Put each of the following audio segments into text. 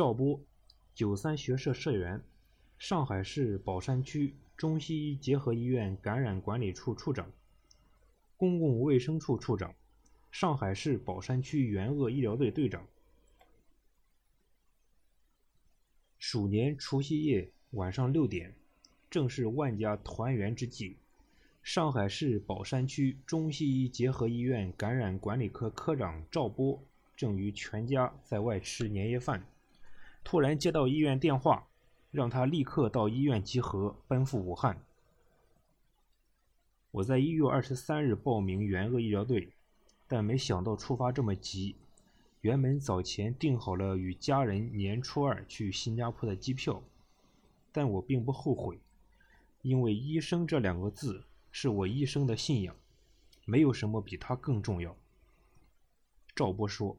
赵波，九三学社社员，上海市宝山区中西医结合医院感染管理处处长，公共卫生处处长，上海市宝山区援鄂医疗队队长。鼠年除夕夜晚上六点，正是万家团圆之际。上海市宝山区中西医结合医院感染管理科科长赵波正与全家在外吃年夜饭，突然接到医院电话，让他立刻到医院集合，奔赴武汉。我在一月二十三日报名援鄂医疗队，但没想到出发这么急。原本早前订好了与家人年初二去新加坡的机票，但我并不后悔，因为“医生”这两个字。是我一生的信仰，没有什么比他更重要。赵波说。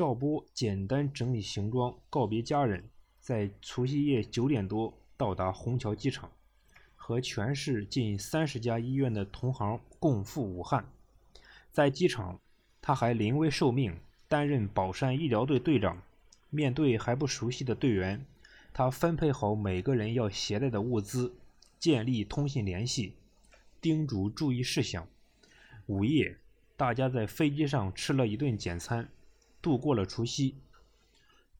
赵波简单整理行装，告别家人，在除夕夜九点多到达虹桥机场，和全市近三十家医院的同行共赴武汉。在机场，他还临危受命，担任宝山医疗队队长。面对还不熟悉的队员，他分配好每个人要携带的物资。建立通信联系，叮嘱注意事项。午夜，大家在飞机上吃了一顿简餐，度过了除夕。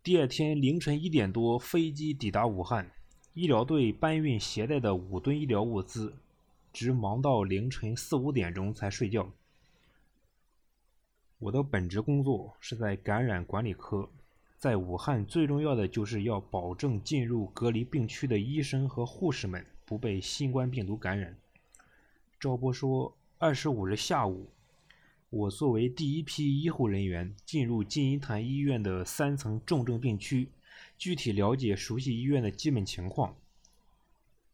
第二天凌晨一点多，飞机抵达武汉，医疗队搬运携带的五吨医疗物资，直忙到凌晨四五点钟才睡觉。我的本职工作是在感染管理科，在武汉最重要的就是要保证进入隔离病区的医生和护士们。不被新冠病毒感染。赵波说：“二十五日下午，我作为第一批医护人员进入金银潭医院的三层重症病区，具体了解熟悉医院的基本情况。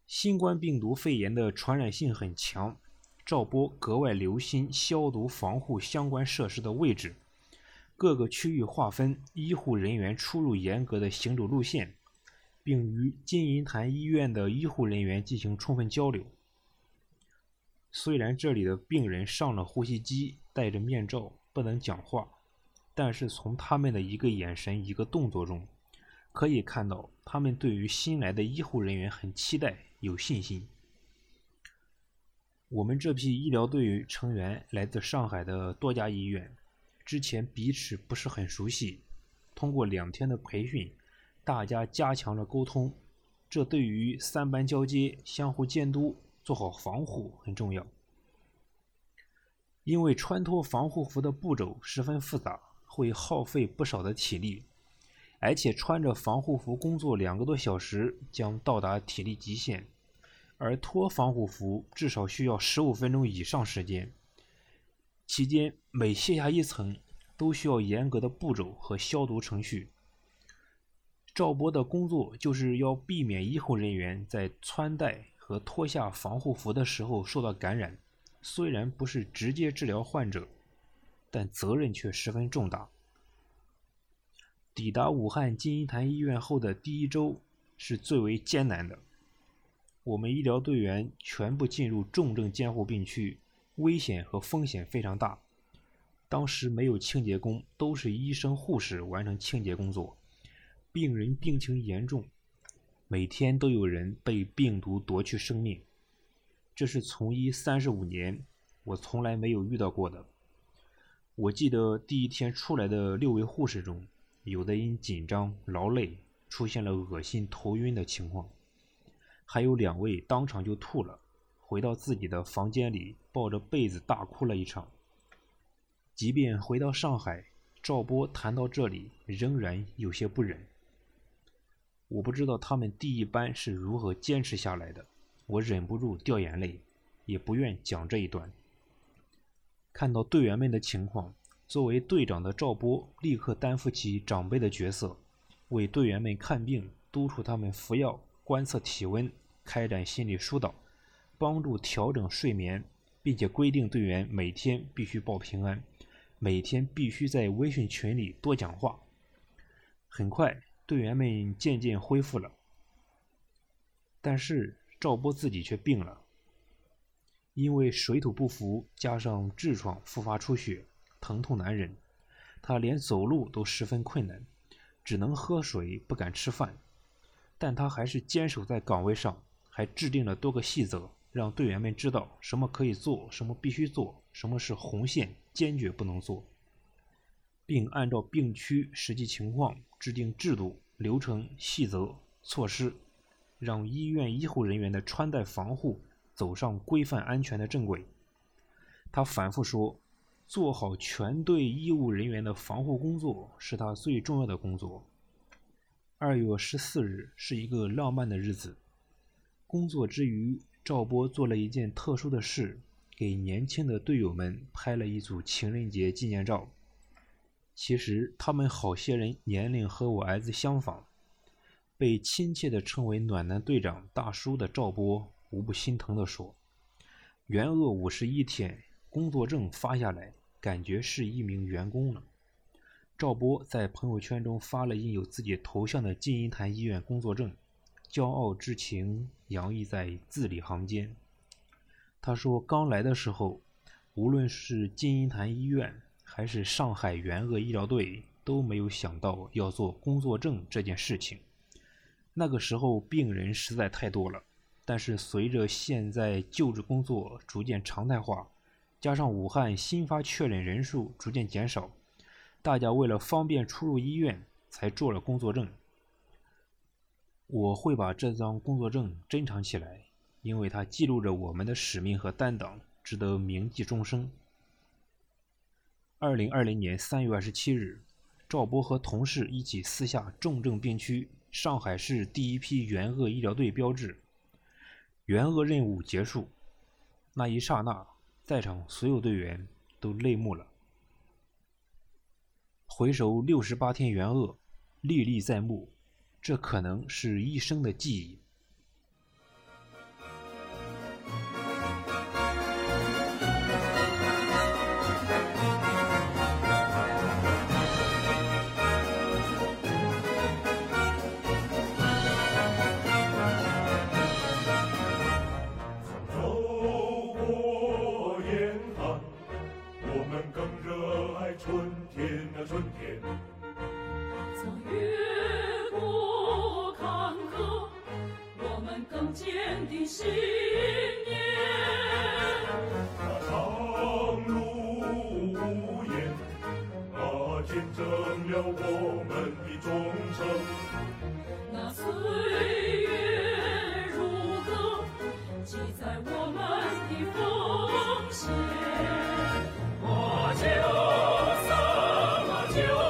新冠病毒肺炎的传染性很强，赵波格外留心消毒防护相关设施的位置，各个区域划分医护人员出入严格的行走路线。”并与金银潭医院的医护人员进行充分交流。虽然这里的病人上了呼吸机，戴着面罩，不能讲话，但是从他们的一个眼神、一个动作中，可以看到他们对于新来的医护人员很期待、有信心。我们这批医疗队成员来自上海的多家医院，之前彼此不是很熟悉，通过两天的培训。大家加强了沟通，这对于三班交接、相互监督、做好防护很重要。因为穿脱防护服的步骤十分复杂，会耗费不少的体力，而且穿着防护服工作两个多小时将到达体力极限，而脱防护服至少需要十五分钟以上时间。期间每卸下一层，都需要严格的步骤和消毒程序。赵波的工作就是要避免医护人员在穿戴和脱下防护服的时候受到感染。虽然不是直接治疗患者，但责任却十分重大。抵达武汉金银潭医院后的第一周是最为艰难的。我们医疗队员全部进入重症监护病区，危险和风险非常大。当时没有清洁工，都是医生护士完成清洁工作。病人病情严重，每天都有人被病毒夺去生命，这是从医三十五年我从来没有遇到过的。我记得第一天出来的六位护士中，有的因紧张劳累出现了恶心头晕的情况，还有两位当场就吐了，回到自己的房间里抱着被子大哭了一场。即便回到上海，赵波谈到这里仍然有些不忍。我不知道他们第一班是如何坚持下来的，我忍不住掉眼泪，也不愿讲这一段。看到队员们的情况，作为队长的赵波立刻担负起长辈的角色，为队员们看病，督促他们服药、观测体温、开展心理疏导，帮助调整睡眠，并且规定队员每天必须报平安，每天必须在微信群里多讲话。很快。队员们渐渐恢复了，但是赵波自己却病了，因为水土不服加上痔疮复发出血，疼痛难忍，他连走路都十分困难，只能喝水，不敢吃饭。但他还是坚守在岗位上，还制定了多个细则，让队员们知道什么可以做，什么必须做，什么是红线，坚决不能做，并按照病区实际情况制定制度、流程、细则、措施，让医院医护人员的穿戴防护走上规范安全的正轨。他反复说。做好全队医务人员的防护工作是他最重要的工作。二月十四日是一个浪漫的日子。工作之余，赵波做了一件特殊的事，给年轻的队友们拍了一组情人节纪念照。其实他们好些人年龄和我儿子相仿，被亲切地称为“暖男队长”大叔的赵波无不心疼地说：“援鄂五十一天。”工作证发下来，感觉是一名员工了。赵波在朋友圈中发了印有自己头像的金银潭医院工作证，骄傲之情洋溢在字里行间。他说：“刚来的时候，无论是金银潭医院还是上海援鄂医疗队，都没有想到要做工作证这件事情。那个时候病人实在太多了，但是随着现在救治工作逐渐常态化。”加上武汉新发确诊人数逐渐减少，大家为了方便出入医院，才做了工作证。我会把这张工作证珍藏起来，因为它记录着我们的使命和担当，值得铭记终生。二零二零年三月二十七日，赵波和同事一起撕下重症病区上海市第一批援鄂医疗队标志，援鄂任务结束，那一刹那。在场所有队员都泪目了。回首六十八天援鄂，历历在目，这可能是一生的记忆。证了我们的忠诚。那岁月如歌，记载我们的奉献。马九三，马九。